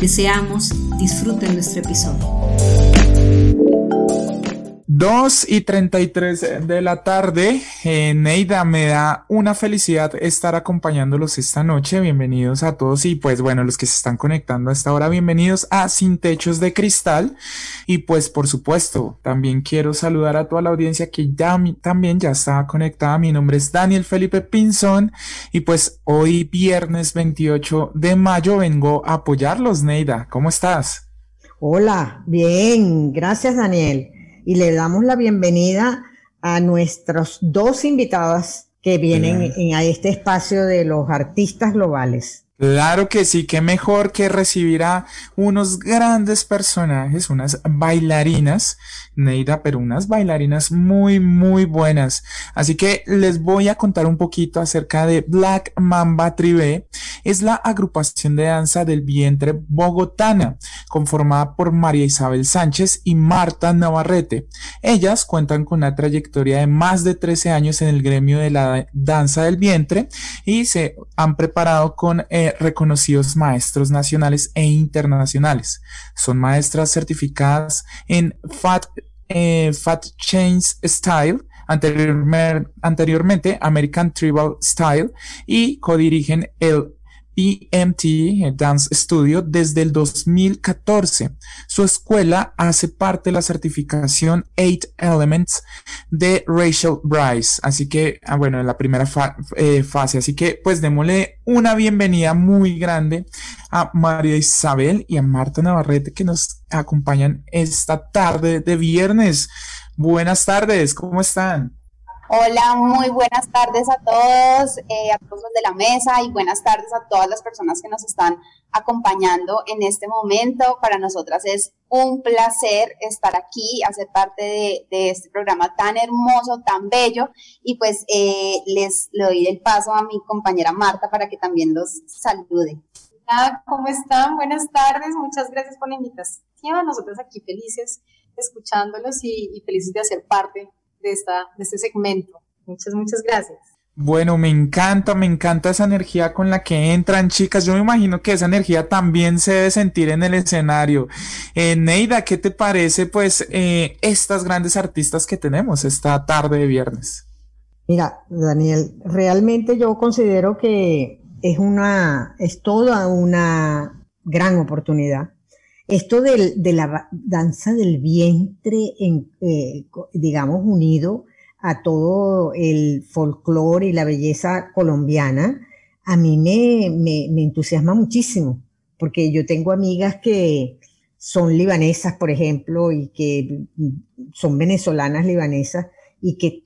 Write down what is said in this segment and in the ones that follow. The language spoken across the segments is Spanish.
Deseamos disfruten nuestro episodio. 2 y 33 de la tarde. Eh, Neida, me da una felicidad estar acompañándolos esta noche. Bienvenidos a todos y pues bueno, los que se están conectando a esta hora, bienvenidos a Sin Techos de Cristal. Y pues por supuesto, también quiero saludar a toda la audiencia que ya también ya está conectada. Mi nombre es Daniel Felipe Pinzón y pues hoy viernes 28 de mayo vengo a apoyarlos, Neida. ¿Cómo estás? Hola, bien, gracias Daniel y le damos la bienvenida a nuestros dos invitadas que vienen a este espacio de los artistas globales. Claro que sí, qué mejor que recibir a unos grandes personajes, unas bailarinas, Neida, pero unas bailarinas muy, muy buenas. Así que les voy a contar un poquito acerca de Black Mamba Tribe. Es la agrupación de danza del vientre bogotana, conformada por María Isabel Sánchez y Marta Navarrete. Ellas cuentan con una trayectoria de más de 13 años en el gremio de la danza del vientre y se han preparado con eh, reconocidos maestros nacionales e internacionales. Son maestras certificadas en Fat, eh, Fat Change Style, anteriormente American Tribal Style, y codirigen el PMT Dance Studio desde el 2014. Su escuela hace parte de la certificación Eight Elements de Rachel Bryce. Así que, ah, bueno, en la primera eh, fase. Así que, pues démosle una bienvenida muy grande a María Isabel y a Marta Navarrete que nos acompañan esta tarde de viernes. Buenas tardes, ¿cómo están? Hola, muy buenas tardes a todos, eh, a todos los de la mesa y buenas tardes a todas las personas que nos están acompañando en este momento. Para nosotras es un placer estar aquí, hacer parte de, este programa tan hermoso, tan bello y pues eh, les le doy el paso a mi compañera Marta para que también los salude. Hola, ¿cómo están? Buenas tardes, muchas gracias por la invitación. Nosotros aquí felices escuchándolos y felices de hacer parte de, esta, de este segmento. Muchas, muchas gracias. Bueno, me encanta, me encanta esa energía con la que entran, chicas. Yo me imagino que esa energía también se debe sentir en el escenario. Eh, Neida, ¿qué te parece, pues, eh, estas grandes artistas que tenemos esta tarde de viernes? Mira, Daniel, realmente yo considero que es una, es toda una gran oportunidad esto de la danza del vientre, en, eh, digamos, unido a todo el folclore y la belleza colombiana, a mí me, me, entusiasma muchísimo, porque yo tengo amigas que son libanesas, por ejemplo, y que son venezolanas libanesas y que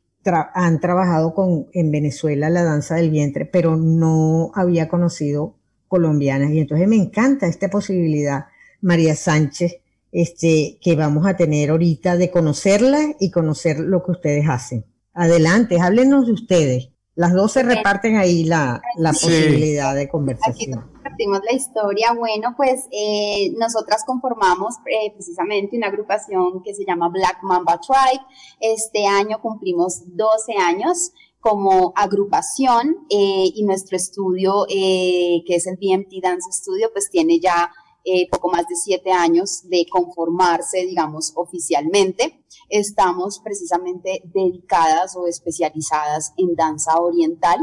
han trabajado con, en Venezuela la danza del vientre, pero no había conocido colombianas. Y entonces me encanta esta posibilidad María Sánchez, este, que vamos a tener ahorita de conocerla y conocer lo que ustedes hacen. Adelante, háblenos de ustedes. Las dos se reparten ahí la, posibilidad de conversación. Aquí compartimos la historia. Bueno, pues eh, nosotras conformamos eh, precisamente una agrupación que se llama Black Mamba Tribe. Este año cumplimos 12 años como agrupación eh, y nuestro estudio, que es el BMT Dance Studio, pues tiene ya eh, poco más de siete años de conformarse, digamos, oficialmente. Estamos precisamente dedicadas o especializadas en danza oriental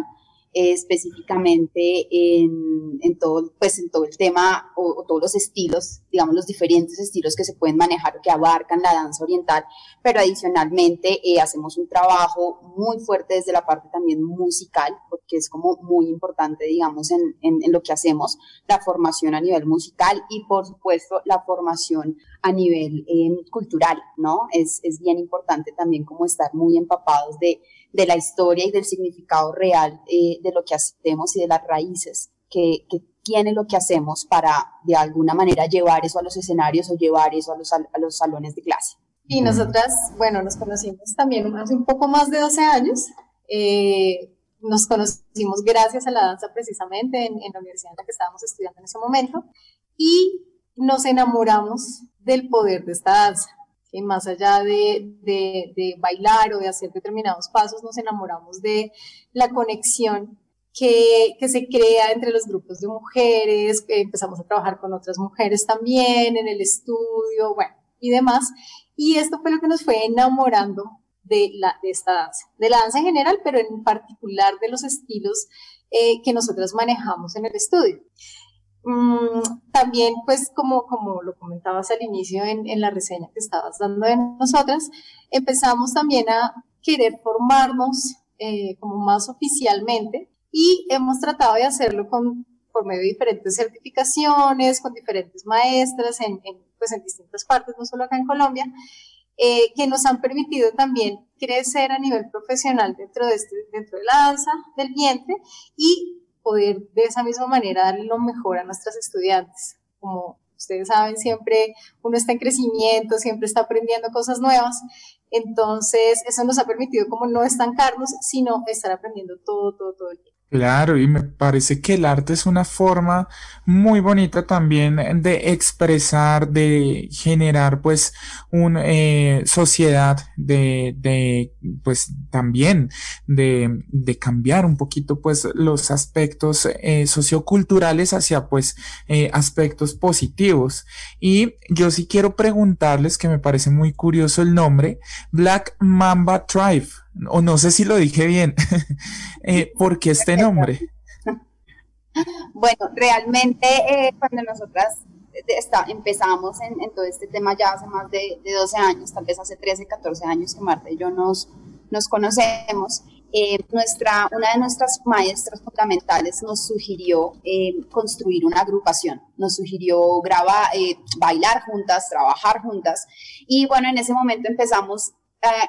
específicamente en, todo, pues en todo el tema o, todos los estilos, digamos los diferentes estilos que se pueden manejar que abarcan la danza oriental, pero adicionalmente eh, hacemos un trabajo muy fuerte desde la parte también musical, porque es como muy importante, digamos, en, en, lo que hacemos, la formación a nivel musical y por supuesto la formación a nivel eh, cultural, ¿no? Es, es bien importante también como estar muy empapados de de la historia y del significado real eh, de lo que hacemos y de las raíces que, tiene lo que hacemos para de alguna manera llevar eso a los escenarios o llevar eso a los, a los salones de clase. Y nosotras, bueno, nos conocimos también hace un poco más de 12 años. Eh, nos conocimos gracias a la danza precisamente en, la universidad en la que estábamos estudiando en ese momento y nos enamoramos del poder de esta danza. Y más allá de, de, de, bailar o de hacer determinados pasos, nos enamoramos de la conexión que, se crea entre los grupos de mujeres, empezamos a trabajar con otras mujeres también en el estudio, bueno, y demás. Y esto fue lo que nos fue enamorando de, la, de esta danza, de la danza en general, pero en particular de los estilos eh, que nosotros manejamos en el estudio. Mm, también, pues, como, como lo comentabas al inicio en, en la reseña que estabas dando de nosotras, empezamos también a querer formarnos eh, como más oficialmente y hemos tratado de hacerlo con, por medio de diferentes certificaciones, con diferentes maestras en, en, pues, en distintas partes, no solo acá en Colombia, eh, que nos han permitido también crecer a nivel profesional dentro de, este, dentro de la danza del vientre y poder de esa misma manera darle lo mejor a nuestras estudiantes. Como ustedes saben, siempre uno está en crecimiento, siempre está aprendiendo cosas nuevas. Entonces, eso nos ha permitido como no estancarnos, sino estar aprendiendo todo, todo, todo el tiempo. Claro, y me parece que el arte es una forma muy bonita también de expresar, de generar pues una eh, sociedad, de, de pues también de, de, cambiar un poquito pues los aspectos eh, socioculturales hacia pues eh, aspectos positivos. Y yo sí quiero preguntarles que me parece muy curioso el nombre, Black Mamba Tribe o no sé si lo dije bien, eh, ¿por qué este nombre? Bueno, realmente eh, cuando nosotras está, empezamos en, todo este tema ya hace más de, 12 años, tal vez hace 13, 14 años que Marta y yo nos, nos conocemos, eh, nuestra, una de nuestras maestras fundamentales nos sugirió construir una agrupación, nos sugirió grabar, bailar juntas, trabajar juntas. Y bueno, en ese momento empezamos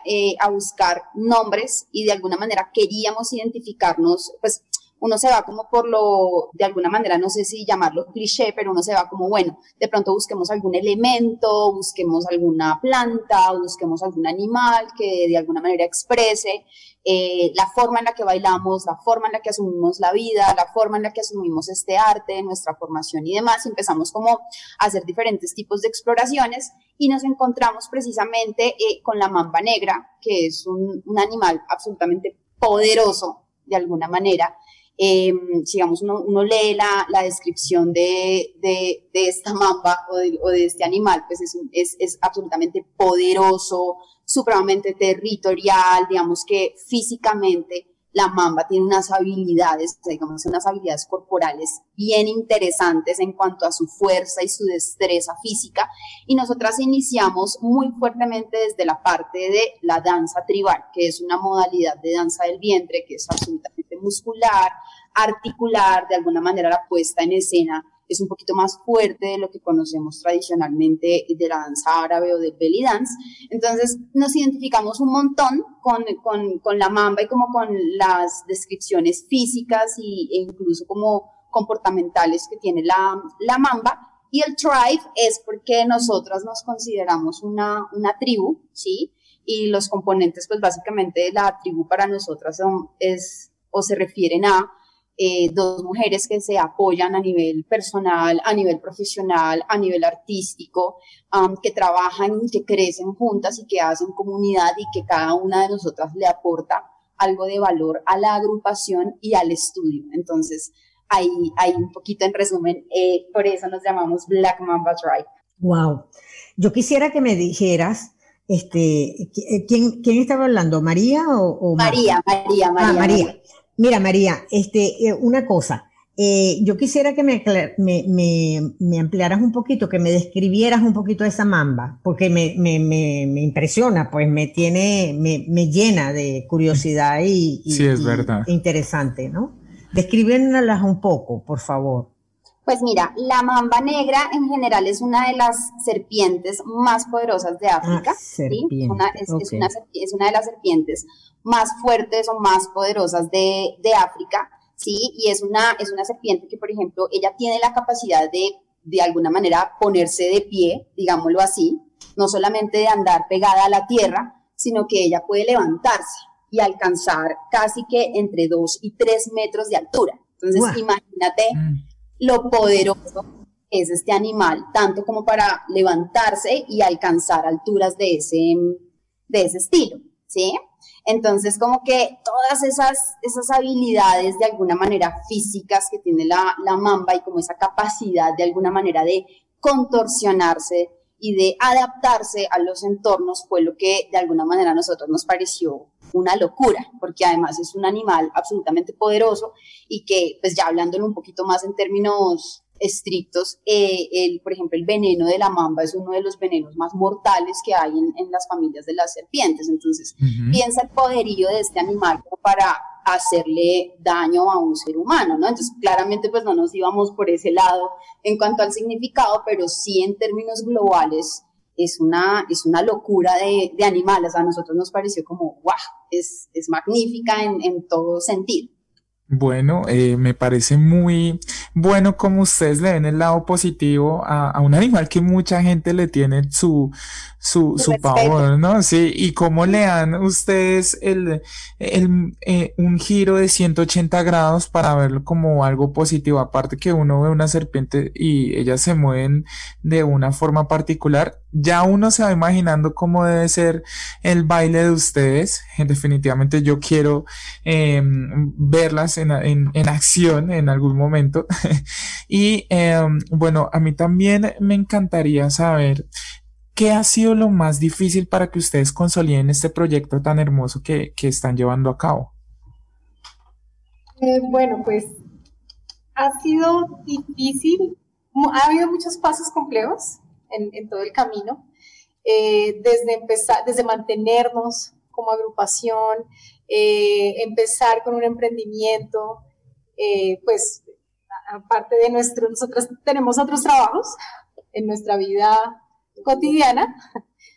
eh, a buscar nombres y de alguna manera queríamos identificarnos, pues uno se va como por lo, de alguna manera, no sé si llamarlo cliché, pero uno se va como, bueno, de pronto busquemos algún elemento, busquemos alguna planta, busquemos algún animal que de alguna manera exprese eh, la forma en la que bailamos, la forma en la que asumimos la vida, la forma en la que asumimos este arte, nuestra formación y demás. empezamos como a hacer diferentes tipos de exploraciones y nos encontramos precisamente eh, con la mamba negra, que es un, animal absolutamente poderoso de alguna manera, eh, digamos, uno, lee la, la descripción de, de, esta mamba o de, o de este animal, pues es, es, es, absolutamente poderoso, supremamente territorial, digamos que físicamente la mamba tiene unas habilidades, digamos, unas habilidades corporales bien interesantes en cuanto a su fuerza y su destreza física. Y nosotras iniciamos muy fuertemente desde la parte de la danza tribal, que es una modalidad de danza del vientre que es absolutamente muscular, articular, de alguna manera la puesta en escena es un poquito más fuerte de lo que conocemos tradicionalmente de la danza árabe o del belly dance. Entonces nos identificamos un montón con, con, con la mamba y como con las descripciones físicas y, e incluso como comportamentales que tiene la, la mamba. Y el tribe es porque nosotras nos consideramos una, una tribu, ¿sí? Y los componentes, pues básicamente la tribu para nosotras son, es o se refieren a eh, dos mujeres que se apoyan a nivel personal, a nivel profesional, a nivel artístico, que trabajan y que crecen juntas y que hacen comunidad y que cada una de nosotras le aporta algo de valor a la agrupación y al estudio. Entonces, ahí, hay un poquito en resumen, eh, por eso nos llamamos Black Mamba Tribe. Wow. Yo quisiera que me dijeras, este, ¿quién, quién estaba hablando? ¿María o, María, María, María, ah, María. Mira, María, este, eh, una cosa. Eh, yo quisiera que me, me, me, ampliaras un poquito, que me describieras un poquito esa mamba, porque me, impresiona, pues me tiene, me, llena de curiosidad y, sí, es verdad. interesante, ¿no? Descríbenoslas un poco, por favor. Pues mira, la mamba negra en general es una de las serpientes más poderosas de África. Ah, ¿sí? una, es, una, es, una, de las serpientes más fuertes o más poderosas de, de África. ¿sí? Y es una, es una serpiente que, por ejemplo, ella tiene la capacidad de, de alguna manera, ponerse de pie, digámoslo así, no solamente de andar pegada a la tierra, sino que ella puede levantarse y alcanzar casi que entre 2 y 3 metros de altura. Entonces, imagínate mm. Lo poderoso es este animal, tanto como para levantarse y alcanzar alturas de ese, de ese estilo, ¿sí? Entonces, como que todas esas, esas habilidades de alguna manera físicas que tiene la, la mamba y como esa capacidad de alguna manera de contorsionarse y de adaptarse a los entornos fue lo que de alguna manera a nosotros nos pareció una locura, porque además es un animal absolutamente poderoso y que, pues ya hablándolo un poquito más en términos estrictos, eh, el, por ejemplo, el veneno de la mamba es uno de los venenos más mortales que hay en, las familias de las serpientes. Entonces, piensa el poderío de este animal para hacerle daño a un ser humano, ¿no? Entonces, claramente, pues no nos íbamos por ese lado en cuanto al significado, pero sí en términos globales es una, es una locura de, de animales. A nosotros nos pareció como, wow, es, es magnífica en, en todo sentido. Bueno, eh, me parece muy bueno como ustedes le ven el lado positivo a, a un animal que mucha gente le tiene su, su, su pavor, ¿no? Sí, y cómo le dan ustedes el, el eh, un giro de 180 grados para verlo como algo positivo. Aparte que uno ve una serpiente y ellas se mueven de una forma particular, ya uno se va imaginando cómo debe ser el baile de ustedes. Definitivamente yo quiero eh, verlas en, en, acción en algún momento. y em, bueno, a mí también me encantaría saber qué ha sido lo más difícil para que ustedes consoliden este proyecto tan hermoso que, que están llevando a cabo. Eh, bueno, pues ha sido difícil, ha habido muchos pasos complejos en, en todo el camino, eh, desde empezar, desde mantenernos como agrupación, eh, empezar con un emprendimiento, eh, pues aparte de nuestro, nosotros tenemos otros trabajos en nuestra vida cotidiana.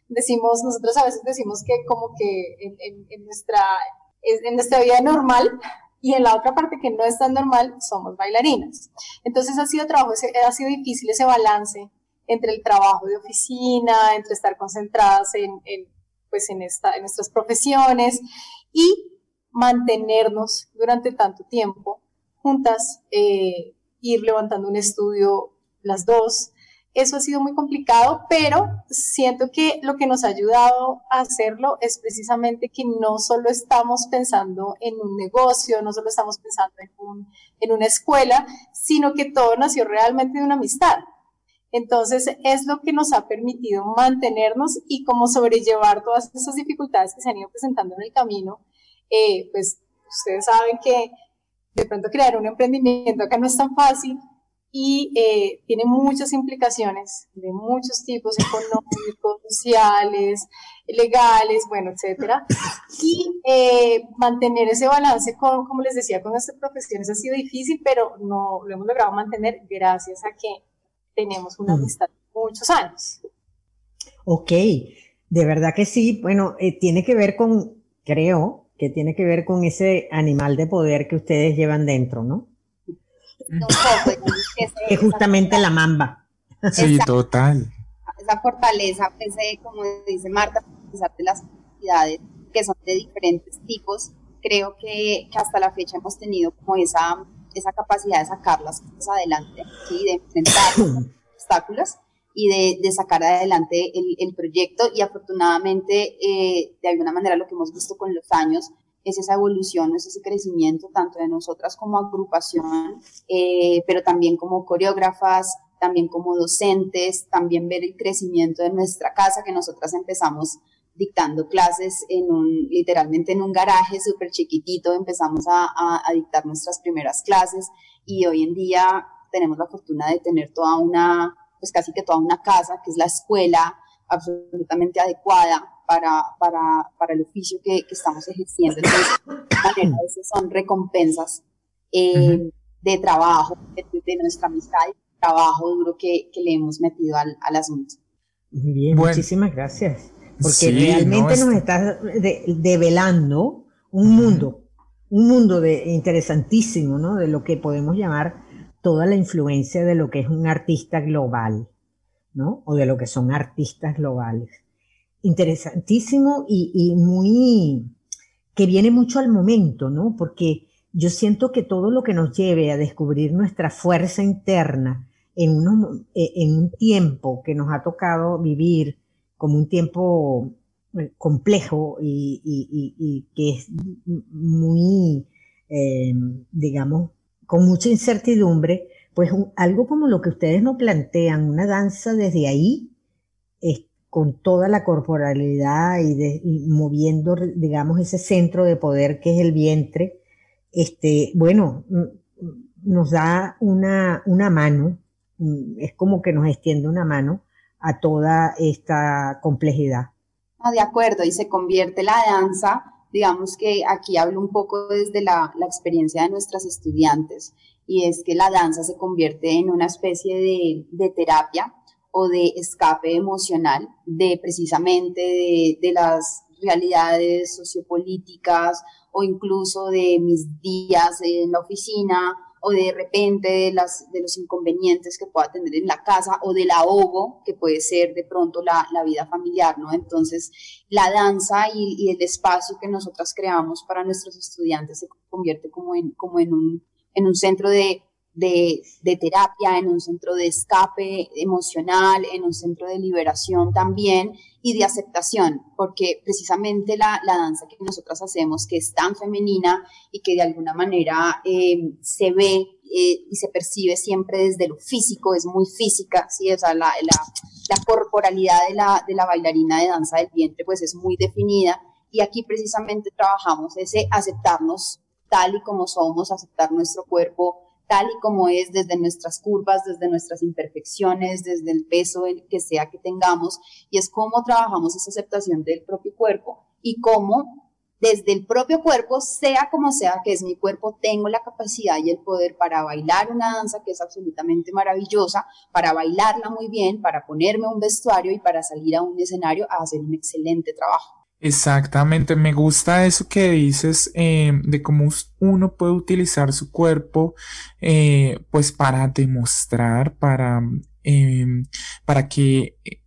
Decimos, nosotros a veces decimos que como que en, en, nuestra, en nuestra vida normal y en la otra parte que no es tan normal somos bailarinas. Entonces ha sido trabajo, ha sido difícil ese balance entre el trabajo de oficina, entre estar concentradas en, en pues en, esta, en nuestras profesiones y mantenernos durante tanto tiempo juntas, eh, ir levantando un estudio las dos. Eso ha sido muy complicado, pero siento que lo que nos ha ayudado a hacerlo es precisamente que no solo estamos pensando en un negocio, no solo estamos pensando en, un, en una escuela, sino que todo nació realmente de una amistad. Entonces, es lo que nos ha permitido mantenernos y como sobrellevar todas esas dificultades que se han ido presentando en el camino eh, pues ustedes saben que de pronto crear un emprendimiento acá no es tan fácil y eh, tiene muchas implicaciones de muchos tipos económicos, sociales, legales, bueno, etcétera. Y eh, mantener ese balance con, como les decía, con nuestras profesiones ha sido difícil, pero no lo hemos logrado mantener gracias a que tenemos una amistad de muchos años. Ok, de verdad que sí. Bueno, tiene que ver con, creo, que tiene que ver con ese animal de poder que ustedes llevan dentro, ¿no? es justamente la mamba. Sí, total. Esa fortaleza, pues, como dice Marta, a pesar de las capacidades que son de diferentes tipos, creo que, hasta la fecha hemos tenido como esa, esa capacidad de sacar las cosas adelante, ¿sí? de enfrentar obstáculos y de, sacar adelante el, proyecto y afortunadamente eh, de alguna manera lo que hemos visto con los años es esa evolución, es ese crecimiento tanto de nosotras como agrupación, eh, pero también como coreógrafas, también como docentes, también ver el crecimiento de nuestra casa, que nosotras empezamos dictando clases en un, literalmente en un garaje súper chiquitito, empezamos a, a dictar nuestras primeras clases y hoy en día tenemos la fortuna de tener toda una pues casi que toda una casa, que es la escuela absolutamente adecuada para, para, para el oficio que, que, estamos ejerciendo. Entonces, de veces son recompensas eh, de trabajo, de, nuestra amistad y trabajo duro que, que le hemos metido al, al asunto. Muy bien, muchísimas gracias. Porque realmente nos está develando un mundo un mundo de, interesantísimo, ¿no? De lo que podemos llamar toda la influencia de lo que es un artista global, ¿no? O de lo que son artistas globales. Interesantísimo y, y muy, que viene mucho al momento, ¿no? Porque yo siento que todo lo que nos lleve a descubrir nuestra fuerza interna en, eh, en un tiempo que nos ha tocado vivir como un tiempo eh, complejo y, que es muy, eh, digamos, con mucha incertidumbre, pues algo como lo que ustedes nos plantean, una danza desde ahí, con toda la corporalidad y, moviendo, digamos, ese centro de poder que es el vientre, este, bueno, nos da una, una mano, es como que nos extiende una mano a toda esta complejidad. de acuerdo, y se convierte la danza, digamos que aquí hablo un poco desde la, experiencia de nuestras estudiantes, y es que la danza se convierte en una especie de terapia o de escape emocional de precisamente de, las realidades sociopolíticas o incluso de mis días en la oficina o de repente de, las, de los inconvenientes que pueda tener en la casa o del ahogo que puede ser de pronto la, vida familiar, ¿no? Entonces, la danza y, y, el espacio que nosotras creamos para nuestros estudiantes se convierte como en, como en, un, en un centro de de, terapia, en un centro de escape emocional, en un centro de liberación también y de aceptación, porque precisamente la, danza que nosotras hacemos, que es tan femenina y que de alguna manera eh, se ve eh, y se percibe siempre desde lo físico, es muy física, ¿sí? o sea, la, la, corporalidad de la, de la bailarina de danza del vientre pues es muy definida y aquí precisamente trabajamos ese aceptarnos tal y como somos, aceptar nuestro cuerpo, tal y como es desde nuestras curvas, desde nuestras imperfecciones, desde el peso que sea que tengamos, y es cómo trabajamos esa aceptación del propio cuerpo y cómo desde el propio cuerpo, sea como sea que es mi cuerpo, tengo la capacidad y el poder para bailar una danza que es absolutamente maravillosa, para bailarla muy bien, para ponerme un vestuario y para salir a un escenario a hacer un excelente trabajo. Exactamente, me gusta eso que dices eh, de cómo uno puede utilizar su cuerpo eh, pues para demostrar, para, em, para que eh,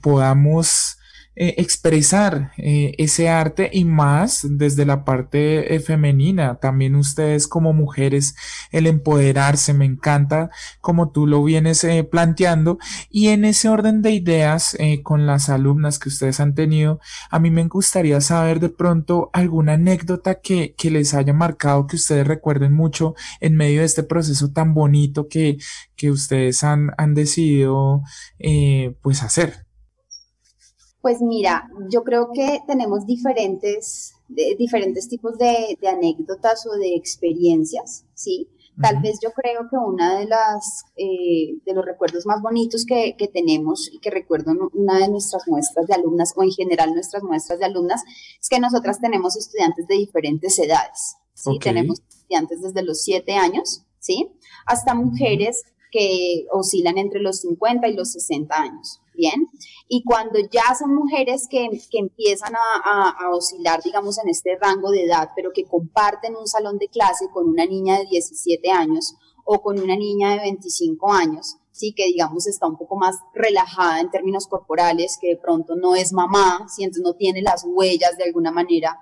podamos eh, expresar eh, ese arte y más desde la parte eh, femenina. También ustedes como mujeres, el empoderarse, me encanta como tú lo vienes planteando. Y en ese orden de ideas, con las alumnas que ustedes han tenido, a mí me gustaría saber de pronto alguna anécdota que, que les haya marcado, que ustedes recuerden mucho en medio de este proceso tan bonito que, que ustedes han, han decidido pues hacer. Pues mira, yo creo que tenemos diferentes, diferentes tipos de, anécdotas o de experiencias, ¿sí? Tal vez yo creo que una de las eh, de los recuerdos más bonitos que, tenemos y que recuerdo una de nuestras muestras de alumnas o en general nuestras muestras de alumnas es que nosotras tenemos estudiantes de diferentes edades. ¿sí? Tenemos estudiantes desde los 7 años, ¿sí? Hasta mujeres que oscilan entre los 50 y los 60 años. Bien, y cuando ya son mujeres que, empiezan a, oscilar, digamos, en este rango de edad, pero que comparten un salón de clase con una niña de 17 años o con una niña de 25 años, sí que digamos está un poco más relajada en términos corporales, que de pronto no es mamá, si entonces no tiene las huellas de alguna manera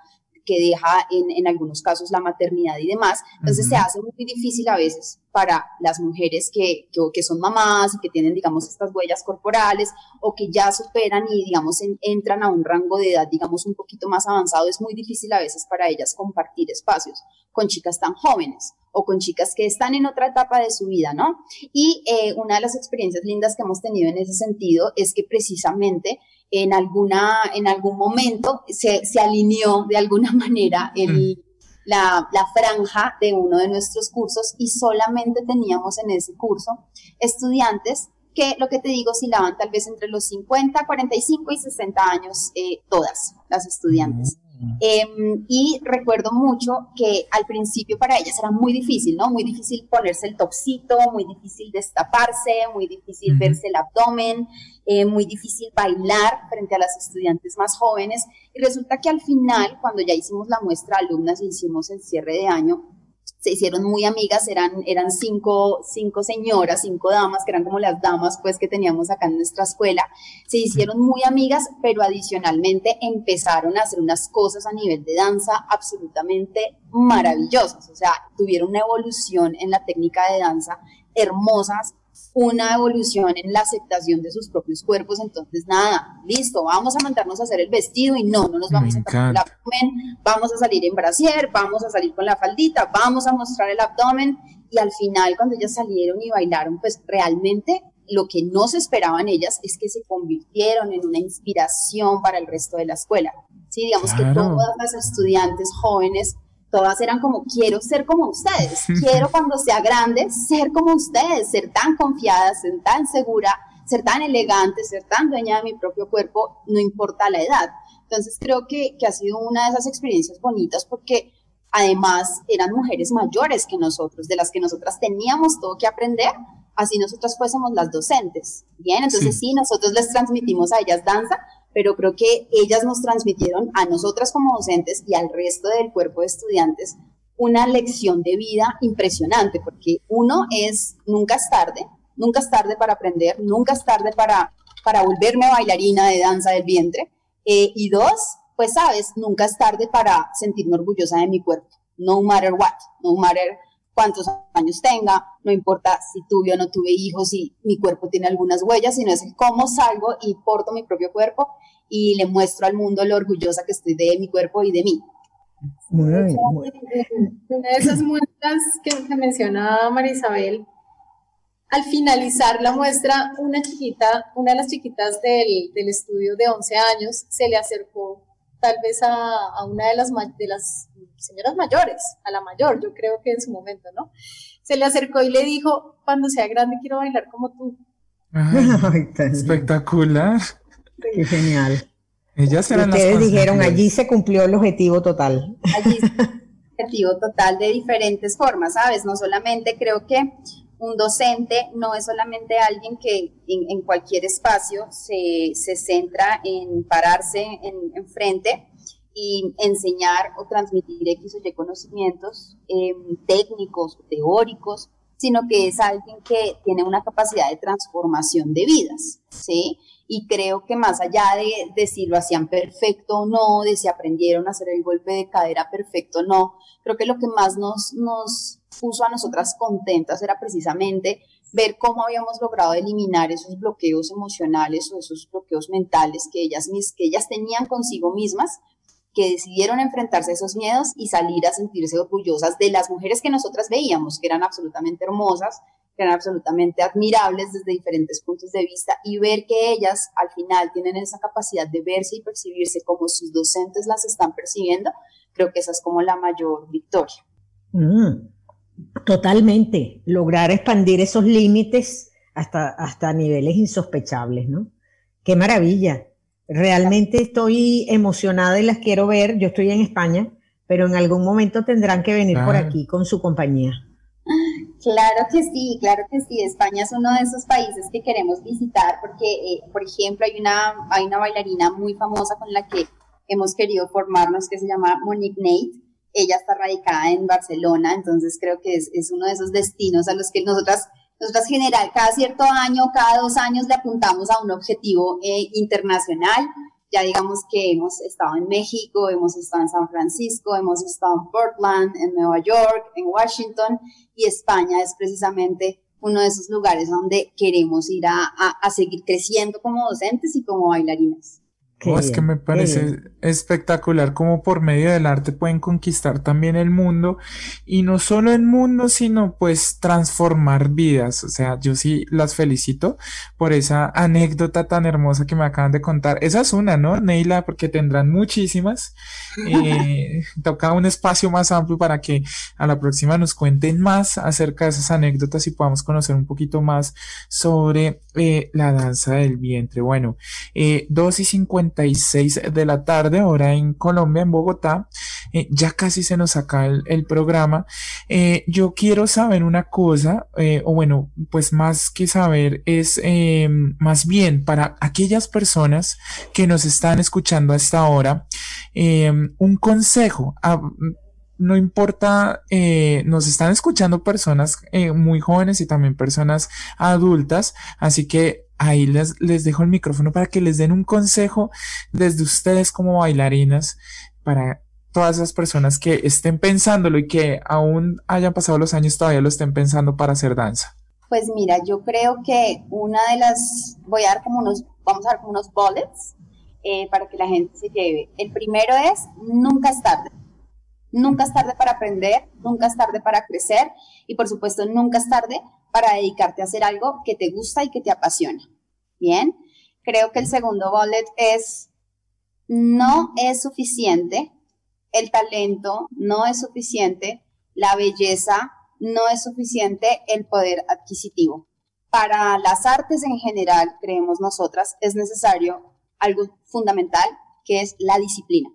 que deja en, en algunos casos la maternidad y demás. Entonces se hace muy difícil a veces para las mujeres que, que, son mamás y que tienen, digamos, estas huellas corporales o que ya superan y, digamos, entran a un rango de edad, digamos, un poquito más avanzado. Es muy difícil a veces para ellas compartir espacios con chicas tan jóvenes o con chicas que están en otra etapa de su vida, ¿no? Y eh, una de las experiencias lindas que hemos tenido en ese sentido es que precisamente en, alguna, en algún momento se, se alineó de alguna manera el, mm. la, la, franja de uno de nuestros cursos y solamente teníamos en ese curso estudiantes que lo que te digo oscilaban tal vez entre los 50, 45 y 60 años, eh, todas las estudiantes. Mm. Em, y recuerdo mucho que al principio para ellas era muy difícil, ¿no? Muy difícil ponerse el topsito, muy difícil destaparse, muy difícil verse el abdomen, eh, muy difícil bailar frente a las estudiantes más jóvenes. Y resulta que al final, cuando ya hicimos la muestra alumnas y hicimos el cierre de año, se hicieron muy amigas, eran, eran cinco, cinco señoras, cinco damas, que eran como las damas pues que teníamos acá en nuestra escuela, se hicieron muy amigas, pero adicionalmente empezaron a hacer unas cosas a nivel de danza absolutamente maravillosas, o sea, tuvieron una evolución en la técnica de danza hermosas, una evolución en la aceptación de sus propios cuerpos, entonces nada, listo, vamos a mandarnos a hacer el vestido y no, no nos vamos a tapar el abdomen, vamos a salir en brasier, vamos a salir con la faldita, vamos a mostrar el abdomen y al final cuando ellas salieron y bailaron, pues realmente lo que no se esperaban ellas es que se convirtieron en una inspiración para el resto de la escuela. Sí, digamos que todas las estudiantes jóvenes todas eran como, quiero ser como ustedes, quiero cuando sea grande ser como ustedes, ser tan confiada, ser tan segura, ser tan elegante, ser tan dueña de mi propio cuerpo, no importa la edad. Entonces creo que, que ha sido una de esas experiencias bonitas porque además eran mujeres mayores que nosotros, de las que nosotras teníamos todo que aprender, así nosotras fuésemos las docentes. Bien, entonces sí nosotros les transmitimos a ellas danza, pero creo que ellas nos transmitieron a nosotras como docentes y al resto del cuerpo de estudiantes una lección de vida impresionante, porque uno es, nunca es tarde, nunca es tarde para aprender, nunca es tarde para, para volverme bailarina de danza del vientre, eh, y dos, pues sabes, nunca es tarde para sentirme orgullosa de mi cuerpo, no matter what, no matter cuántos años tenga, no importa si tuve o no tuve hijos, si mi cuerpo tiene algunas huellas, sino es cómo salgo y porto mi propio cuerpo y le muestro al mundo lo orgullosa que estoy de mi cuerpo y de mí. Una de esas muestras que, que mencionaba Marisabel, al finalizar la muestra, una chiquita, una de las chiquitas del, del estudio de 11 años, se le acercó tal vez a, a una de las, de las señoras mayores, a la mayor, yo creo que en su momento, ¿no? Se le acercó y le dijo, cuando sea grande quiero bailar como tú. espectacular. Qué genial. Ellas eran Ustedes dijeron, allí se cumplió el objetivo total. Allí se cumplió el objetivo total de diferentes formas, ¿sabes? No solamente creo que un docente no es solamente alguien que en, cualquier espacio se, se, centra en pararse en, en frente y enseñar o transmitir X o Y conocimientos eh, técnicos, teóricos, sino que es alguien que tiene una capacidad de transformación de vidas, ¿sí? Y creo que más allá de, de si lo hacían perfecto o no, de si aprendieron a hacer el golpe de cadera perfecto o no, creo que lo que más nos, nos puso a nosotras contentas era precisamente ver cómo habíamos logrado eliminar esos bloqueos emocionales o esos bloqueos mentales que ellas, que ellas tenían consigo mismas que decidieron enfrentarse a esos miedos y salir a sentirse orgullosas de las mujeres que nosotras veíamos, que eran absolutamente hermosas, que eran absolutamente admirables desde diferentes puntos de vista y ver que ellas al final tienen esa capacidad de verse y percibirse como sus docentes las están percibiendo, creo que esa es como la mayor victoria. Mm, totalmente, lograr expandir esos límites hasta, hasta niveles insospechables, ¿no? Qué maravilla. Realmente estoy emocionada y las quiero ver. Yo estoy en España, pero en algún momento tendrán que venir por aquí con su compañía. Claro que sí, claro que sí. España es uno de esos países que queremos visitar porque, eh, por ejemplo, hay una, hay una bailarina muy famosa con la que hemos querido formarnos que se llama Monique Nate. Ella está radicada en Barcelona, entonces creo que es, es uno de esos destinos a los que nosotras nosotras general, cada cierto año, cada dos años le apuntamos a un objetivo eh, internacional. Ya digamos que hemos estado en México, hemos estado en San Francisco, hemos estado en Portland, en Nueva York, en Washington y España es precisamente uno de esos lugares donde queremos ir a, a seguir creciendo como docentes y como bailarinas es que me parece espectacular cómo por medio del arte pueden conquistar también el mundo y no solo el mundo, sino pues transformar vidas. O sea, yo sí las felicito por esa anécdota tan hermosa que me acaban de contar. Esa es una, ¿no, Neila? Porque tendrán muchísimas. Eh, toca un espacio más amplio para que a la próxima nos cuenten más acerca de esas anécdotas y podamos conocer un poquito más sobre eh, la danza del vientre. Bueno, eh, 2 y 50 de la tarde, hora en Colombia, en Bogotá. Eh, ya casi se nos acaba el, programa. Eh, yo quiero saber una cosa, eh, o bueno, pues más que saber es em, más bien para aquellas personas que nos están escuchando hasta ahora, em, un consejo. Ah, no importa, nos están escuchando personas muy jóvenes y también personas adultas, así que ahí les, les dejo el micrófono para que les den un consejo desde ustedes como bailarinas para todas esas personas que estén pensándolo y que aún hayan pasado los años todavía lo estén pensando para hacer danza. Pues mira, yo creo que una de las, voy a dar como unos, vamos a dar como unos bullets eh, para que la gente se lleve. El primero es, nunca es tarde. Nunca es tarde para aprender, nunca es tarde para crecer y por supuesto nunca es tarde para dedicarte a hacer algo que te gusta y que te apasiona. Bien, creo que el segundo bullet es, no es suficiente, el talento no es suficiente, la belleza no es suficiente, el poder adquisitivo. Para las artes en general, creemos nosotras, es necesario algo fundamental que es la disciplina.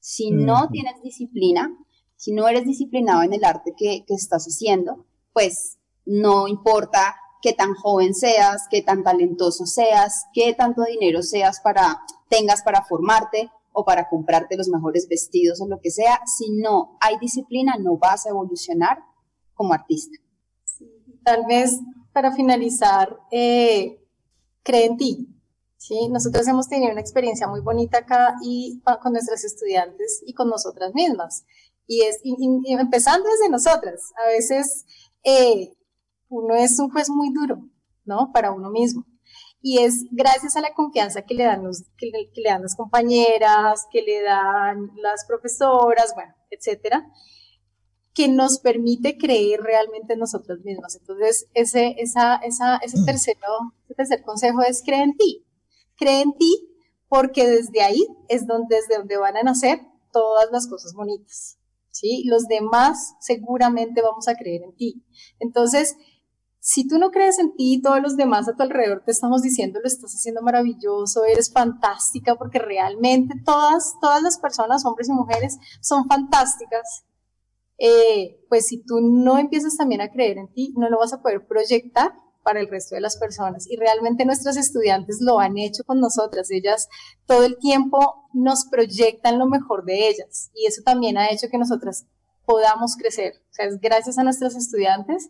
Si no tienes disciplina, si no eres disciplinado en el arte que, estás haciendo, pues no importa qué tan joven seas, qué tan talentoso seas, qué tanto dinero seas para tengas para formarte o para comprarte los mejores vestidos o lo que sea, si no hay disciplina no vas a evolucionar como artista. tal vez para finalizar, eh, cree en ti, ¿sí? Nosotros hemos tenido una experiencia muy bonita acá y con nuestras estudiantes y con nosotras mismas. Y es empezando desde nosotras. A veces eh, uno es un juez muy duro, ¿no? Para uno mismo. Y es gracias a la confianza que le dan, los, que le, dan las compañeras, que le dan las profesoras, bueno, etcétera, que nos permite creer realmente en nosotras mismas. Entonces, ese, esa, esa, ese, tercero, ese tercer consejo es creer en ti cree en ti, porque desde ahí es donde, desde donde van a nacer todas las cosas bonitas. ¿sí? Los demás seguramente vamos a creer en ti. Entonces, si tú no crees en ti, todos los demás a tu alrededor te estamos diciendo, lo estás haciendo maravilloso, eres fantástica, porque realmente todas, todas las personas, hombres y mujeres, son fantásticas. Eh, pues si tú no empiezas también a creer en ti, no lo vas a poder proyectar para el resto de las personas. Y realmente nuestros estudiantes lo han hecho con nosotras. Ellas todo el tiempo nos proyectan lo mejor de ellas. Y eso también ha hecho que nosotras podamos crecer. O sea, es gracias a nuestros estudiantes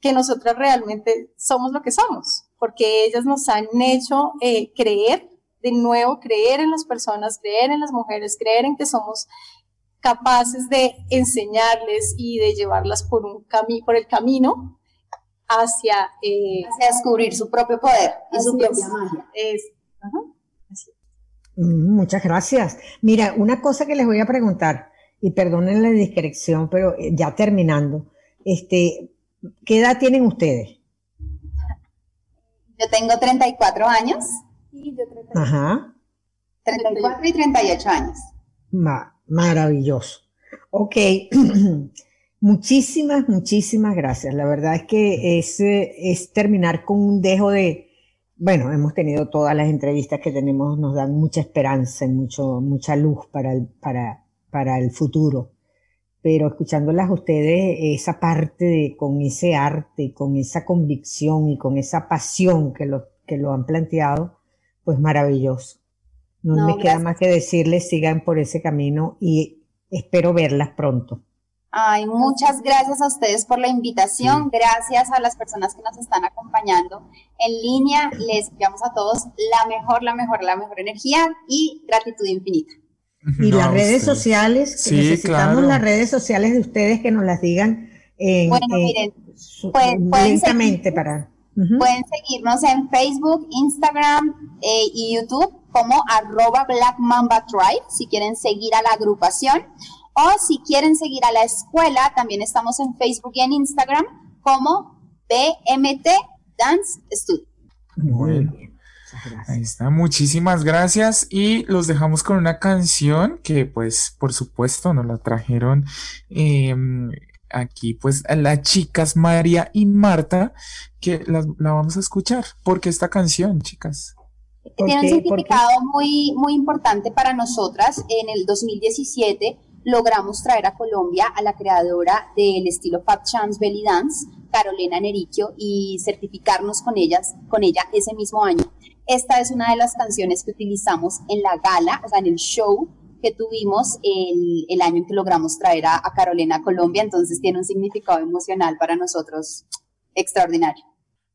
que nosotras realmente somos lo que somos, porque ellas nos han hecho eh, creer, de nuevo, creer en las personas, creer en las mujeres, creer en que somos capaces de enseñarles y de llevarlas por, un por el camino hacia, eh, descubrir su propio poder y su propia magia. Mm, muchas gracias. Mira, una cosa que les voy a preguntar, y perdonen la discreción, pero eh, ya terminando, este, ¿qué edad tienen ustedes? Yo tengo 34 años. Y yo 38. Ajá. 34 y 38 años. maravilloso. Ok. Muchísimas, muchísimas gracias. La verdad es que es, es terminar con un dejo de, bueno, hemos tenido todas las entrevistas que tenemos, nos dan mucha esperanza y mucho, mucha luz para el, para, para el futuro. Pero escuchándolas a ustedes, esa parte de, con ese arte, con esa convicción y con esa pasión que lo, que lo han planteado, pues maravilloso. No, me queda más que decirles, sigan por ese camino y espero verlas pronto. Ay, muchas gracias. a ustedes por la invitación, gracias a las personas que nos están acompañando en línea. Les enviamos a todos la mejor, la mejor, la mejor energía y gratitud infinita. Y las redes sociales, necesitamos las redes sociales de ustedes que nos las digan en, bueno, miren, pueden, para... Pueden seguirnos en Facebook, Instagram eh, y YouTube como arroba Black Mamba Tribe si quieren seguir a la agrupación o si quieren seguir a la escuela, también estamos en Facebook y en Instagram como BMT Dance Studio. Bueno. Ahí está, muchísimas gracias. Y los dejamos con una canción que pues por supuesto nos la trajeron em, aquí pues las chicas María y Marta que la, la vamos a escuchar. Porque esta canción chicas Tiene un significado muy, muy importante para nosotras. En el 2017 logramos traer a Colombia a la creadora del estilo Fat Chance Belly Dance, Carolina Nericchio, y certificarnos con, ellas, con ella ese mismo año. Esta es una de las canciones que utilizamos en la gala, o sea, en el show que tuvimos el, el año en que logramos traer a, a Carolina a Colombia, entonces tiene un significado emocional para nosotros extraordinario.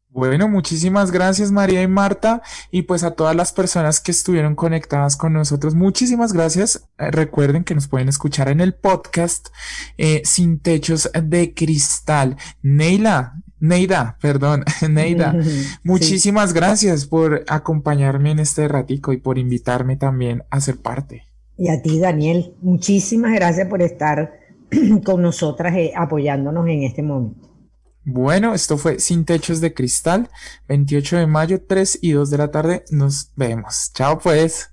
Bueno, muchísimas gracias María y Marta y pues a todas las personas que estuvieron conectadas con nosotros, muchísimas gracias. Eh, recuerden que nos pueden escuchar en el podcast eh, Sin Techos de Cristal. Neila, Neida, perdón, Neida, muchísimas gracias por acompañarme en este ratico y por invitarme también a ser parte. Y a ti, Daniel, muchísimas gracias por estar con nosotras eh, apoyándonos en este momento. Bueno, esto fue Sin Techos de Cristal, 28 de mayo, 3 y 2 de la tarde. Nos vemos. Chao pues.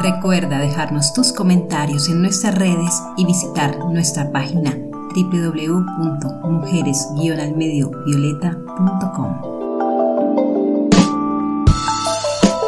Recuerda dejarnos tus comentarios en nuestras redes y visitar nuestra página www.mujeres-almediovioleta.com.